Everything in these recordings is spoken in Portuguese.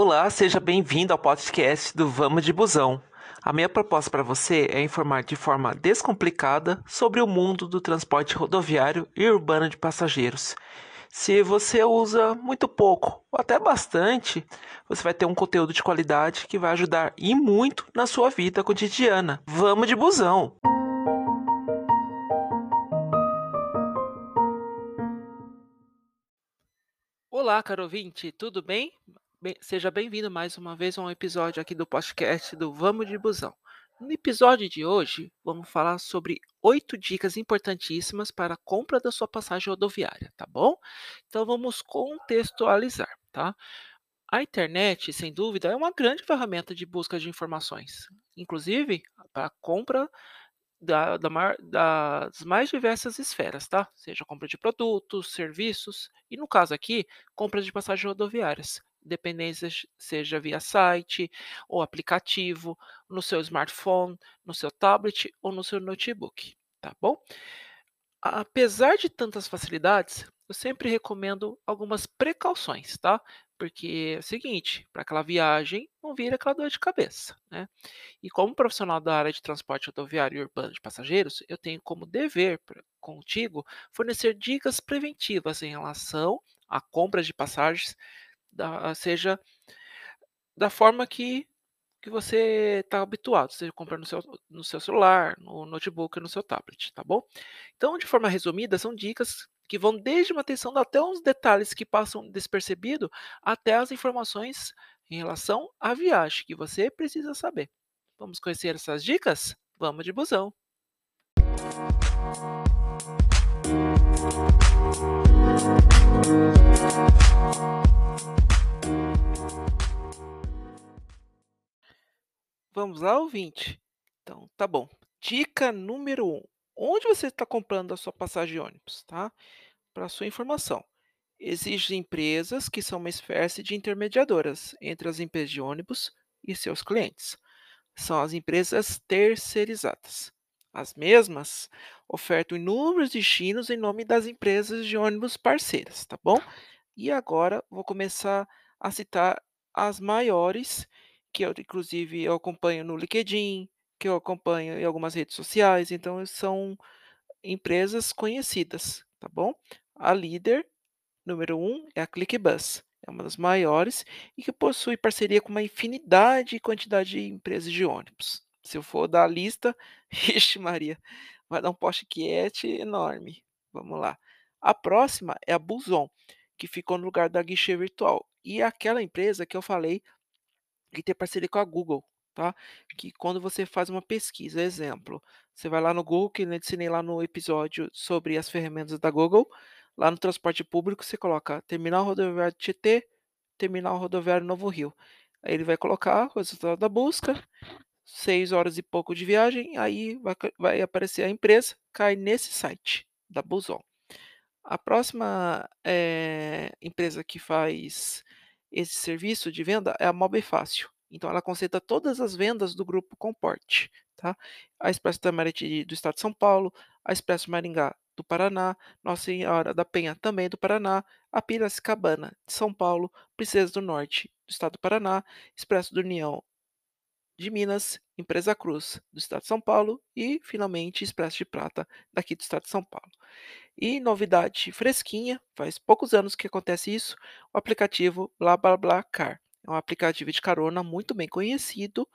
Olá, seja bem-vindo ao podcast do Vamos de Busão. A minha proposta para você é informar de forma descomplicada sobre o mundo do transporte rodoviário e urbano de passageiros. Se você usa muito pouco ou até bastante, você vai ter um conteúdo de qualidade que vai ajudar e muito na sua vida cotidiana. Vamos de busão! Olá, caro ouvinte, tudo bem? Bem, seja bem-vindo mais uma vez a um episódio aqui do podcast do Vamos de Busão. No episódio de hoje, vamos falar sobre oito dicas importantíssimas para a compra da sua passagem rodoviária, tá bom? Então vamos contextualizar, tá? A internet, sem dúvida, é uma grande ferramenta de busca de informações, inclusive para a compra da, da das mais diversas esferas, tá? Seja compra de produtos, serviços e, no caso aqui, compra de passagens rodoviárias dependências, seja via site ou aplicativo, no seu smartphone, no seu tablet ou no seu notebook, tá bom? Apesar de tantas facilidades, eu sempre recomendo algumas precauções, tá? Porque é o seguinte, para aquela viagem não vira aquela dor de cabeça, né? E como profissional da área de transporte rodoviário e urbano de passageiros, eu tenho como dever contigo fornecer dicas preventivas em relação à compra de passagens da, seja da forma que, que você está habituado, seja comprando no seu, no seu celular, no notebook, no seu tablet, tá bom? Então, de forma resumida, são dicas que vão desde uma atenção até uns detalhes que passam despercebido até as informações em relação à viagem que você precisa saber. Vamos conhecer essas dicas? Vamos de busão! Vamos lá, ouvinte? Então, tá bom. Dica número 1. Um. Onde você está comprando a sua passagem de ônibus, tá? Para sua informação. Existem empresas que são uma espécie de intermediadoras entre as empresas de ônibus e seus clientes. São as empresas terceirizadas. As mesmas ofertam inúmeros destinos em nome das empresas de ônibus parceiras, tá bom? E agora vou começar a citar as maiores que eu inclusive eu acompanho no LinkedIn, que eu acompanho em algumas redes sociais, então são empresas conhecidas, tá bom? A líder número um é a ClickBus, é uma das maiores e que possui parceria com uma infinidade e quantidade de empresas de ônibus. Se eu for dar a lista, ixi Maria, vai dar um post-it enorme. Vamos lá. A próxima é a Buson, que ficou no lugar da guichê virtual. E é aquela empresa que eu falei e ter parceria com a Google, tá? Que quando você faz uma pesquisa, exemplo, você vai lá no Google, que eu ensinei lá no episódio sobre as ferramentas da Google, lá no transporte público você coloca Terminal Rodoviário Tietê, Terminal Rodoviário Novo Rio. Aí ele vai colocar o resultado da busca, seis horas e pouco de viagem, aí vai, vai aparecer a empresa, cai nesse site da Buson. A próxima é, empresa que faz esse serviço de venda é a Mob Fácil. Então, ela concentra todas as vendas do grupo Comporte. Tá? A Expresso Tamarete do Estado de São Paulo, a Expresso Maringá do Paraná, Nossa Senhora da Penha também do Paraná, a Piracicabana de São Paulo, Princesa do Norte do Estado do Paraná, Expresso do União de Minas, Empresa Cruz do Estado de São Paulo e, finalmente, Expresso de Prata daqui do Estado de São Paulo. E novidade fresquinha, faz poucos anos que acontece isso, o aplicativo BlaBlaCar. É um aplicativo de carona muito bem conhecido,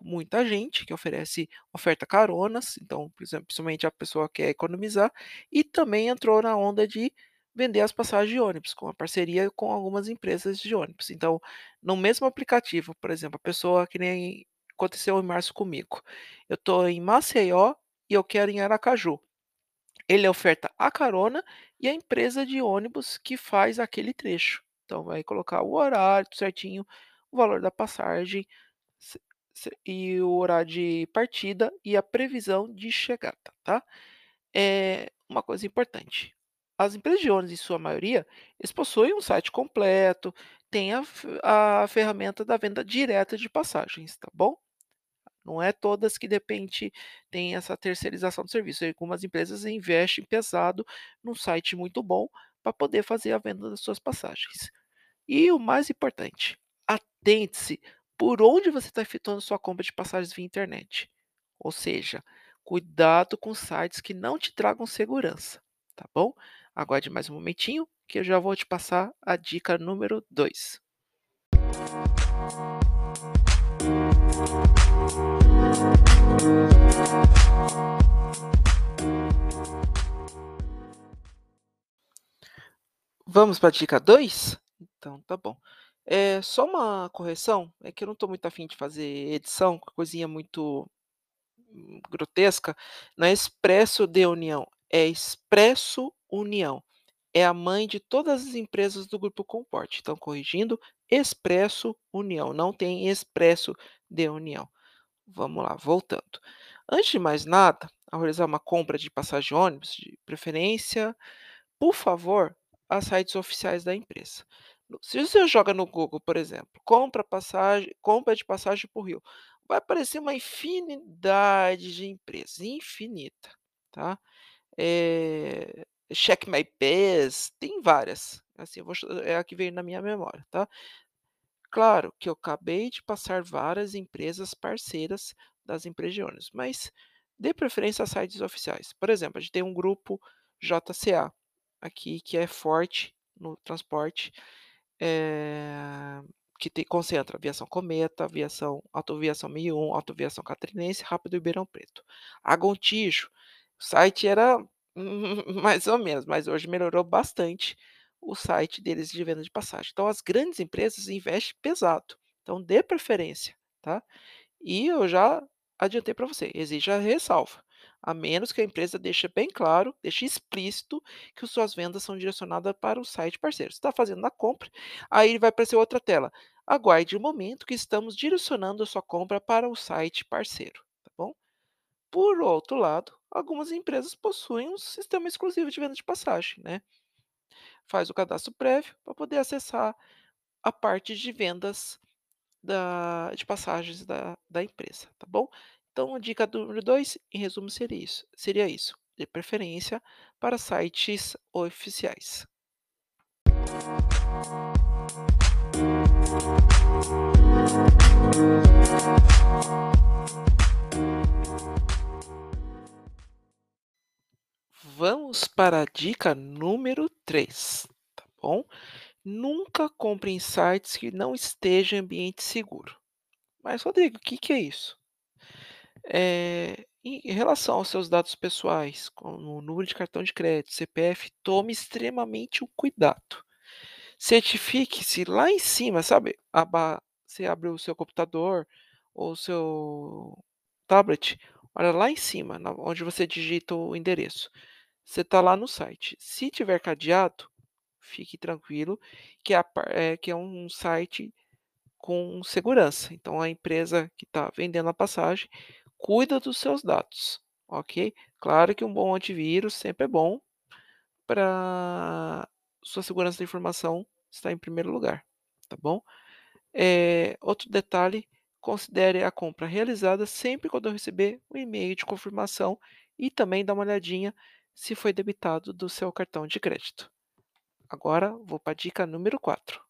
muita gente que oferece oferta caronas, então, principalmente a pessoa quer economizar, e também entrou na onda de vender as passagens de ônibus, com a parceria com algumas empresas de ônibus. Então, no mesmo aplicativo, por exemplo, a pessoa que nem aconteceu em março comigo, eu estou em Maceió e eu quero em Aracaju. Ele oferta a carona e a empresa de ônibus que faz aquele trecho. Então vai colocar o horário certinho, o valor da passagem e o horário de partida e a previsão de chegada, tá? É uma coisa importante. As empresas de ônibus, em sua maioria, eles possuem um site completo, tem a, a ferramenta da venda direta de passagens, tá bom? Não é todas que de repente têm essa terceirização do serviço. Algumas empresas investem pesado num site muito bom para poder fazer a venda das suas passagens. E o mais importante, atente-se por onde você está efetuando sua compra de passagens via internet. Ou seja, cuidado com sites que não te tragam segurança, tá bom? Aguarde mais um momentinho que eu já vou te passar a dica número 2. Vamos para a dica 2? Então tá bom. É só uma correção, é que eu não estou muito afim de fazer edição, coisinha muito hum, grotesca, não é Expresso de União, é Expresso União. É a mãe de todas as empresas do grupo Comporte. Então, corrigindo, Expresso União, não tem Expresso de União. Vamos lá, voltando. Antes de mais nada, ao realizar uma compra de passagem de ônibus, de preferência, por favor, as sites oficiais da empresa. Se você joga no Google, por exemplo, compra passagem, compra de passagem por Rio, vai aparecer uma infinidade de empresas, infinita, tá? Eh, Check My Pass, tem várias. Assim, vou, é a que veio na minha memória, tá? Claro que eu acabei de passar várias empresas parceiras das empresas mas dê preferência a sites oficiais. Por exemplo, a gente tem um grupo JCA aqui que é forte no transporte, eh, que tem, concentra aviação Cometa, aviação, autoaviação 1001, autoaviação Catarinense, Rápido Ribeirão Preto. A Gontijo, o site era mais ou menos, mas hoje melhorou bastante o site deles de venda de passagem. Então, as grandes empresas investem pesado. Então, dê preferência, tá? E eu já adiantei para você, exige a ressalva. A menos que a empresa deixe bem claro, deixe explícito que as suas vendas são direcionadas para o site parceiro. Você está fazendo a compra, aí vai aparecer outra tela. Aguarde o momento que estamos direcionando a sua compra para o site parceiro, tá bom? Por outro lado, algumas empresas possuem um sistema exclusivo de venda de passagem, né? faz o cadastro prévio para poder acessar a parte de vendas da de passagens da da empresa, tá bom? Então a dica número 2, em resumo, seria isso seria isso, de preferência para sites oficiais. Vamos para a dica número 3, tá bom? Nunca compre em sites que não esteja em ambiente seguro. Mas Rodrigo, o que que é isso? Em em relação aos seus dados pessoais, como o número de cartão de crédito, CPF, tome extremamente um cuidado. Certifique-se lá em cima, sabe, aba você abre o seu computador ou o seu tablet, olha lá em cima, onde você digita o endereço. Você está lá no site. Se tiver cadeado, fique tranquilo que é eh, que é um site com segurança. Então a empresa que está vendendo a passagem cuida dos seus dados, ok? Claro que um bom antivírus sempre é bom para sua segurança da informação estar em primeiro lugar, tá bom? Eh, outro detalhe, considere a compra realizada sempre quando receber o e-mail de confirmação e também dá uma olhadinha se foi debitado do seu cartão de crédito. Agora vou para a dica número 4.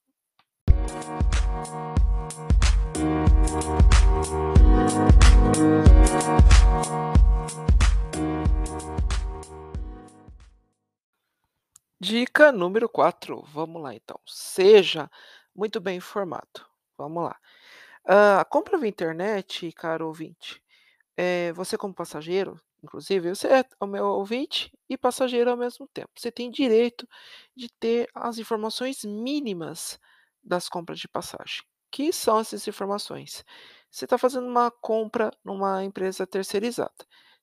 Dica número 4, vamos lá então. Seja muito bem informado. Vamos lá. Ah, a compra via internet, caro ouvinte, eh, você como passageiro, inclusive, você é o meu ouvinte e passageiro ao mesmo tempo. Você tem direito de ter as informações mínimas das compras de passagem. Que são essas informações? Você está fazendo uma compra numa empresa terceirizada.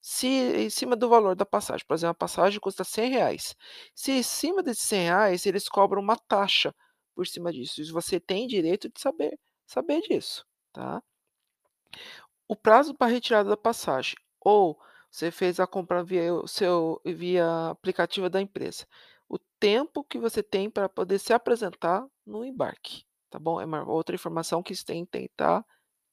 Se em cima do valor da passagem, por exemplo, a passagem custa R$100, se em cima desses R$100 eles cobram uma taxa por cima disso, você tem direito de saber saber disso, tá? O prazo para retirada da passagem ou você fez a compra via seu via aplicativo da empresa. O tempo que você tem para poder se apresentar no embarque, tá bom? É uma outra informação que tem que estar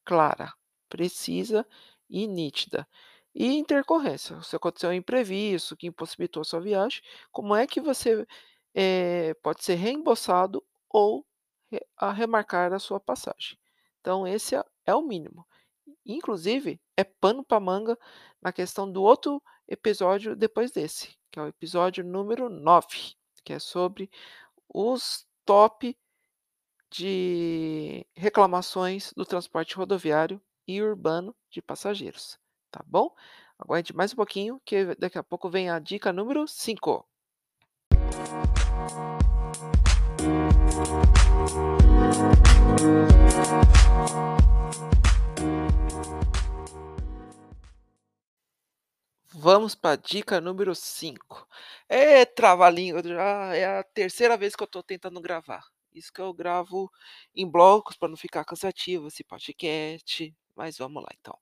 clara, precisa e nítida. E intercorrência, se aconteceu um imprevisto que impossibilitou a sua viagem, como é que você, eh, pode ser reembolsado ou a remarcar a sua passagem. Então esse é é o mínimo. Inclusive, é pano para manga na questão do outro episódio depois desse, que é o episódio número 9, que é sobre os top de reclamações do transporte rodoviário e urbano de passageiros, tá bom? Aguente mais um pouquinho que daqui a pouco vem a dica número 5. Vamos para dica número 5. É trava-língua, já é a terceira vez que eu estou tentando gravar. Isso que eu gravo em blocos para não ficar cansativo esse podcast, mas vamos lá então.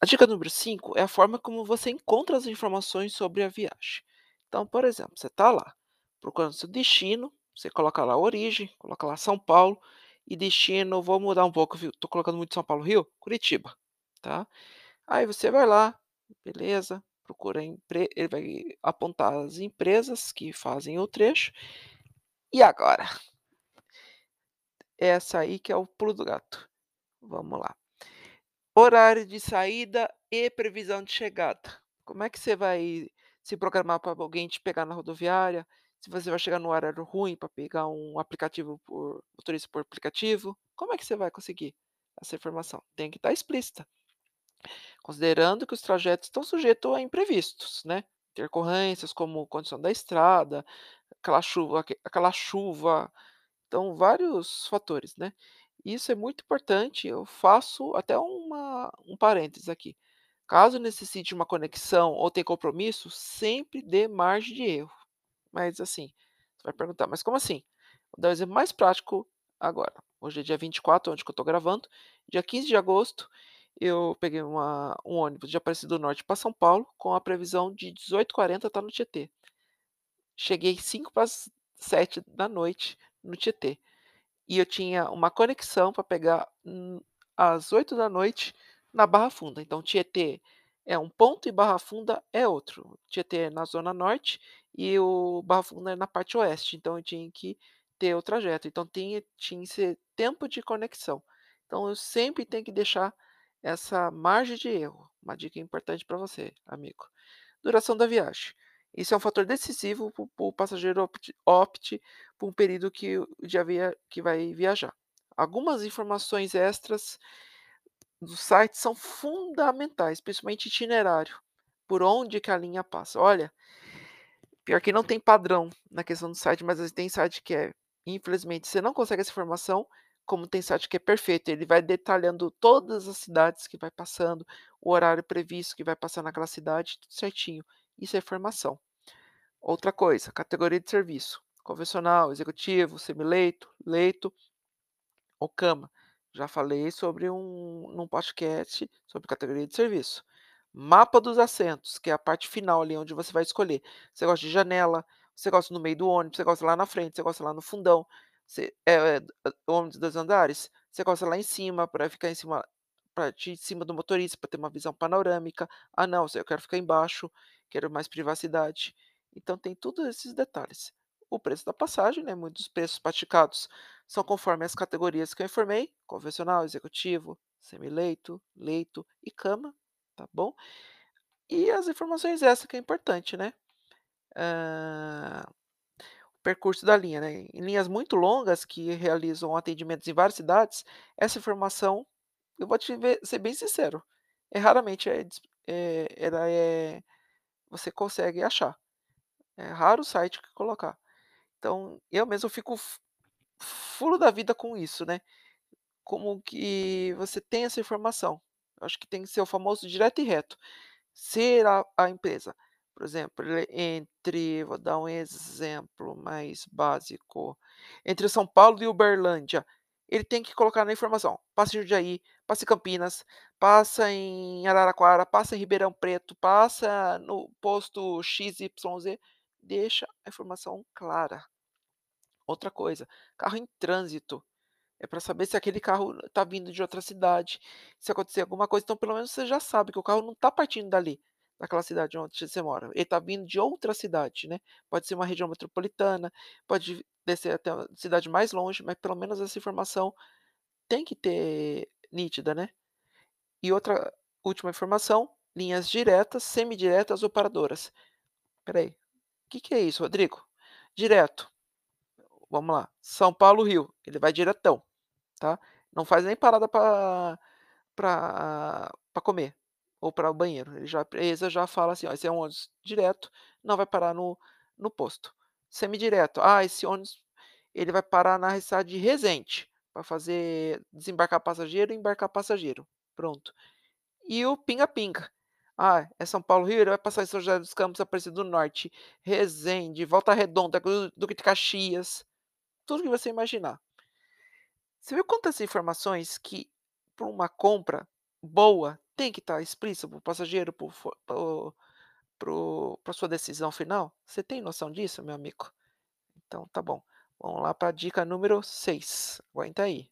A dica número 5 é a forma como você encontra as informações sobre a viagem. Então, por exemplo, você está lá procurando seu destino, você coloca lá origem, coloca lá São Paulo e destino, vou mudar um pouco, viu? Tô colocando muito São Paulo, Rio, Curitiba, tá? Aí você vai lá, beleza, procura empre ele vai apontar as empresas que fazem o trecho. E agora? Essa aí que é o pulo do gato. Vamos lá. Horário de saída e previsão de chegada. Como é que você vai se programar para alguém te pegar na rodoviária? Se você vai chegar no horário ruim para pegar um aplicativo por motorista por aplicativo? Como é que você vai conseguir essa informação? Tem que estar explícita. Considerando que os trajetos estão sujeitos a imprevistos, né? Intercorrências como condição da estrada, aquela chuva, aque- aquela chuva, então vários fatores, né? Isso é muito importante. Eu faço até uma, um parênteses aqui. Caso necessite uma conexão ou tenha compromisso, sempre dê margem de erro. Mas assim, você vai perguntar, mas como assim? Vou dar um exemplo mais prático agora. Hoje é dia 24, onde que eu estou gravando. Dia 15 de agosto, eu peguei uma, um ônibus de Aparecida do Norte para São Paulo, com a previsão de 18h40 estar no Tietê. Cheguei 5 para as 7 da noite no Tietê. E eu tinha uma conexão para pegar, às 8 da noite na Barra Funda. Então Tietê é um ponto e Barra Funda é outro. Tietê é na zona norte e o Barra Funda é na parte oeste, então eu tinha que ter o trajeto. Então tinha tinha que ser tempo de conexão. Então eu sempre tenho que deixar essa margem de erro. Uma dica importante para você, amigo. Duração da viagem. Isso é um fator decisivo para o passageiro opte opte por um período que de via que vai viajar. Algumas informações extras do site são fundamentais, principalmente itinerário, por onde que a linha passa. Olha, pior que não tem padrão na questão do site, mas tem site que é infelizmente você não consegue essa informação, como tem site que é perfeito, ele vai detalhando todas as cidades que vai passando, o horário previsto que vai passar naquela cidade, tudo certinho. Isso é informação. Outra coisa, categoria de serviço: convencional, executivo, semileito, leito ou cama. Já falei sobre um num podcast sobre categoria de serviço. Mapa dos assentos, que é a parte final ali onde você vai escolher. Você gosta de janela, você gosta no meio do ônibus, você gosta lá na frente, você gosta lá no fundão, você é, é, ônibus 2 andares, você gosta lá em cima para ficar em cima parte de cima do motorista para ter uma visão panorâmica. Ah, não, eu quero ficar embaixo, quero mais privacidade. Então tem todos esses detalhes. O preço da passagem, né? Muitos preços praticados são conforme as categorias que eu informei: convencional, executivo, semileito, leito e cama, tá bom? E as informações essa que é importante, né? Ah, o percurso da linha, né? Em linhas muito longas que realizam atendimentos em várias cidades, essa informação, eu vou te ver, ser bem sincero, é raramente é, é, ela é, você consegue achar. É raro o site que colocar. Então, eu mesmo fico f- fulo da vida com isso, né? Como que você tem essa informação? Acho que tem que ser o famoso direto e reto. Ser a a empresa, por exemplo, entre vou dar um exemplo mais básico, entre São Paulo e Uberlândia, ele tem que colocar na informação, passa em Jundiaí, passa em Campinas, passa em Araraquara, passa em Ribeirão Preto, passa no posto XYZ, deixa a informação clara. Outra coisa, carro em trânsito. É para saber se aquele carro está vindo de outra cidade, se acontecer alguma coisa, então pelo menos você já sabe que o carro não está partindo dali, daquela cidade onde você mora, ele está vindo de outra cidade, né. Pode ser uma região metropolitana, pode descer até a cidade mais longe, mas pelo menos essa informação tem que ter nítida, né. E outra última informação, linhas diretas, semidiretas ou paradoras. Espera aí, que que é isso, Rodrigo? Direto, vamos lá, São Paulo, Rio, ele vai diretão, tá. Não faz nem parada pra pra comer ou para o banheiro, ele já a empresa já fala assim: "Ó, esse é um ônibus direto, não vai parar no no posto". Semidireto, ah, esse ônibus ele vai parar na cidade de Resende, para fazer desembarcar passageiro e embarcar passageiro, pronto. E o pinga-pinga, ah, é São Paulo, Rio, ele vai passar em São José dos Campos, Aparecida do Norte, Resende, Volta Redonda, Duque de Caxias, tudo que você imaginar. Você viu quantas informações que, para uma compra boa, tem que estar explícito para o passageiro, para sua decisão final? Você tem noção disso, meu amigo? Então tá bom, vamos lá para a dica número 6, aguenta aí.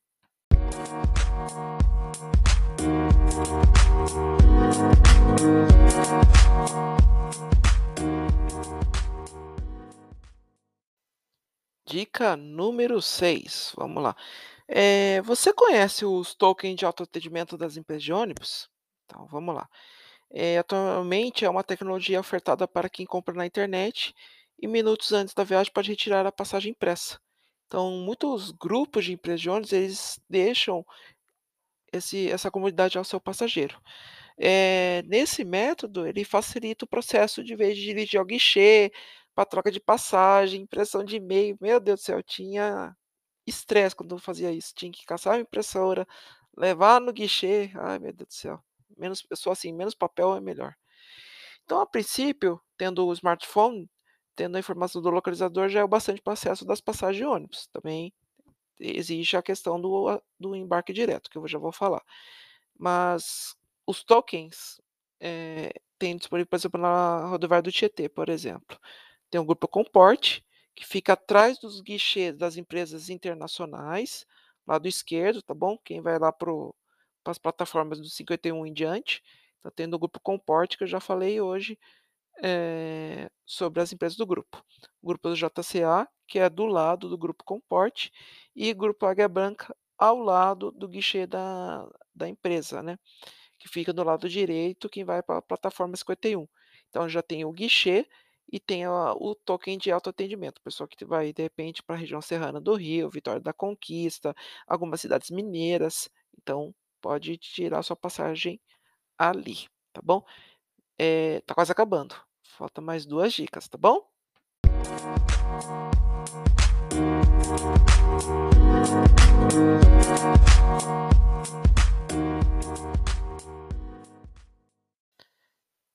Dica número 6, vamos lá. Eh, você conhece os tokens de autoatendimento das empresas de ônibus? Então vamos lá. Eh, atualmente é uma tecnologia ofertada para quem compra na internet e minutos antes da viagem pode retirar a passagem impressa. Então muitos grupos de empresas de ônibus, eles deixam esse essa comodidade ao seu passageiro. Eh, nesse método, ele facilita o processo de vez de dirigir ao guichê, para troca de passagem, impressão de e-mail, meu Deus do céu, tinha estresse quando eu fazia isso, tinha que caçar uma impressora, levar no guichê, ai meu Deus do céu, menos eu sou assim, menos papel é melhor. Então a princípio, tendo o smartphone, tendo a informação do localizador já é o bastante para acesso das passagens de ônibus, também existe a questão do a do embarque direto, que eu já vou falar. Mas os tokens, eh, tem disponível, por exemplo, na rodoviária do Tietê, por exemplo. Tem o grupo Comporte, que fica atrás dos guichês das empresas internacionais, lado esquerdo, tá bom, quem vai lá para as plataformas do 51 em diante, tá tendo o grupo Comporte que eu já falei hoje, eh, sobre as empresas do grupo. O grupo do JCA, que é do lado do grupo Comporte, e grupo Águia Branca, ao lado do guichê da da empresa, né, que fica do lado direito, quem vai para a plataforma 51. Então já tem o guichê e tem o token de autoatendimento, pessoa que vai de repente para a região serrana do Rio, Vitória da Conquista, algumas cidades mineiras, então pode tirar sua passagem ali, tá bom? Eh, tá quase acabando, falta mais 2 dicas, tá bom?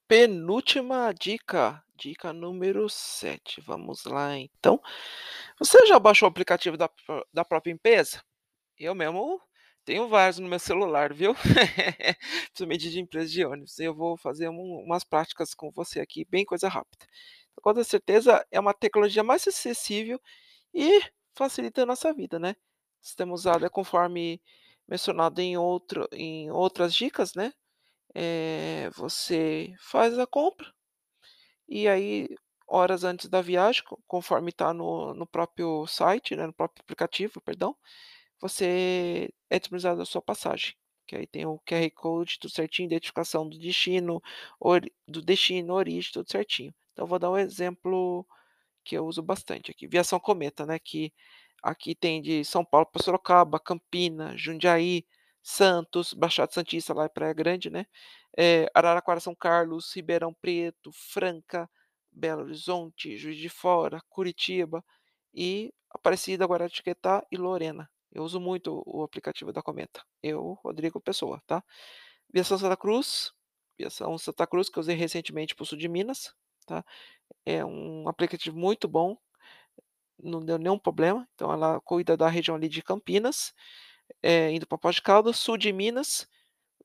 Penúltima dica, dica número 7, vamos lá então. Você já baixou o aplicativo da da própria empresa? Eu mesmo tenho vários no meu celular, viu. Principalmente de empresa de ônibus, eu vou fazer um umas práticas com você aqui, bem coisa rápida. Com toda certeza é uma tecnologia mais acessível e facilita a nossa vida, né. Sistema usado é conforme mencionado em outro em outras dicas, né, eh, você faz a compra, e aí horas antes da viagem, co conforme está no no próprio site, né, no próprio aplicativo, perdão, você é disponibilizada a sua passagem, que aí tem o QR code, tudo certinho, identificação do destino, ori do destino, origem, tudo certinho. Então vou dar um exemplo que eu uso bastante aqui, Viação Cometa, né, que aqui tem de São Paulo para Sorocaba, Campina, Jundiaí, Santos, Baixada Santista, lá é Praia Grande, né, eh, Araraquara, São Carlos, Ribeirão Preto, Franca, Belo Horizonte, Juiz de Fora, Curitiba e Aparecida, Guaratinguetá e Lorena. Eu uso muito o aplicativo da Cometa, eu, Rodrigo Pessoa, tá. Viação Santa Cruz, Viação Santa Cruz, que eu usei recentemente para o sul de Minas, tá. É um aplicativo muito bom, não deu nenhum problema, então ela cuida da região ali de Campinas, eh, indo para Poços de Caldas, sul de Minas,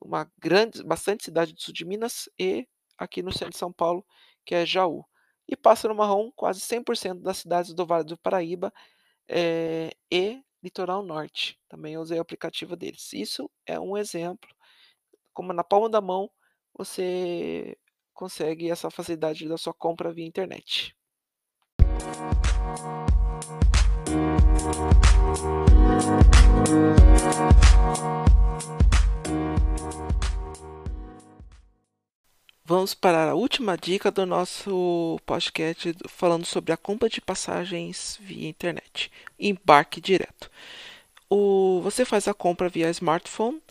uma grande bastante cidade do sul de Minas e aqui no centro de São Paulo, que é Jaú. E passa no marrom quase 100% das cidades do Vale do Paraíba, eh, e litoral norte, também usei o aplicativo deles. Isso é um exemplo, como na palma da mão, você consegue essa facilidade da sua compra via internet. Vamos para a última dica do nosso podcast falando sobre a compra de passagens via internet. Embarque direto. O, você faz a compra via smartphone.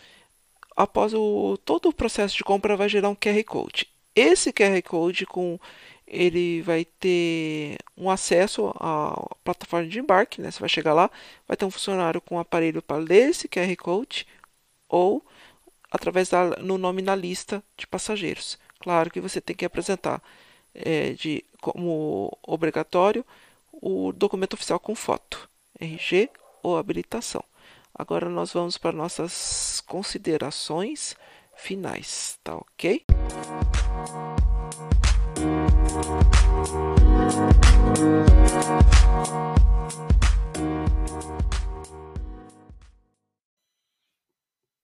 Após o, todo o processo de compra vai gerar um QR Code. Esse QR Code com ele vai ter um acesso à plataforma de embarque, né? Você vai chegar lá, vai ter um funcionário com um aparelho para ler esse QR Code ou através da no nome na lista de passageiros. Claro que você tem que apresentar é, de, como obrigatório o documento oficial com foto, RG ou habilitação. Agora nós vamos para nossas considerações finais, tá ok?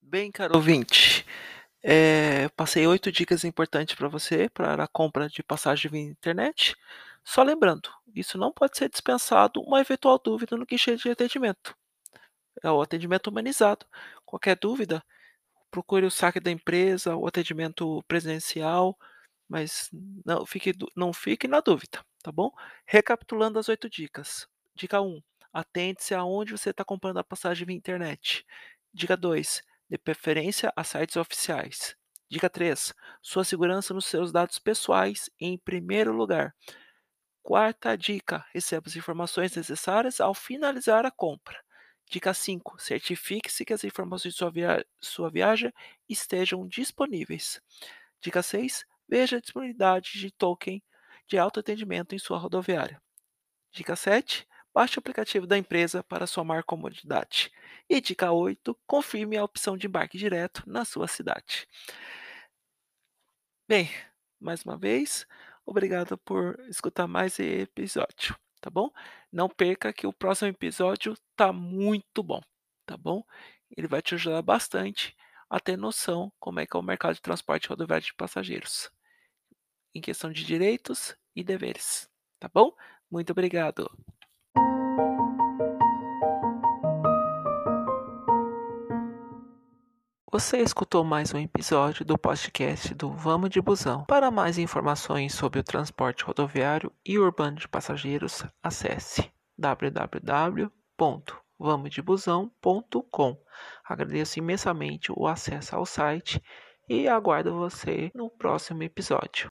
Bem, caro ouvinte, é, passei oito dicas importantes para você para a compra de passagem via internet. Só lembrando, isso não pode ser dispensado uma eventual dúvida no guichê de atendimento. É o atendimento humanizado. Qualquer dúvida, procure o saque da empresa, o atendimento presencial, mas não fique, não fique na dúvida, tá bom? Recapitulando as oito dicas. Dica 1. Atente-se aonde você está comprando a passagem via internet. Dica 2 de preferência a sites oficiais. Dica 3. Sua segurança nos seus dados pessoais em primeiro lugar. Quarta dica: receba as informações necessárias ao finalizar a compra. Dica 5. Certifique-se que as informações de sua, via sua viagem estejam disponíveis. Dica 6. Veja a disponibilidade de token de autoatendimento em sua rodoviária. Dica 7. Baixe o aplicativo da empresa para sua maior comodidade. E dica 8, confirme a opção de embarque direto na sua cidade. Bem, mais uma vez, obrigado por escutar mais esse episódio, tá bom? Não perca que o próximo episódio tá muito bom, tá bom? Ele vai te ajudar bastante a ter noção como é que é o mercado de transporte rodoviário de passageiros, em questão de direitos e deveres, tá bom? Muito obrigado. Você escutou mais um episódio do podcast do Vamos de Busão. Para mais informações sobre o transporte rodoviário e urbano de passageiros, acesse www.vamosdebusão.com. Agradeço imensamente o acesso ao site e aguardo você no próximo episódio.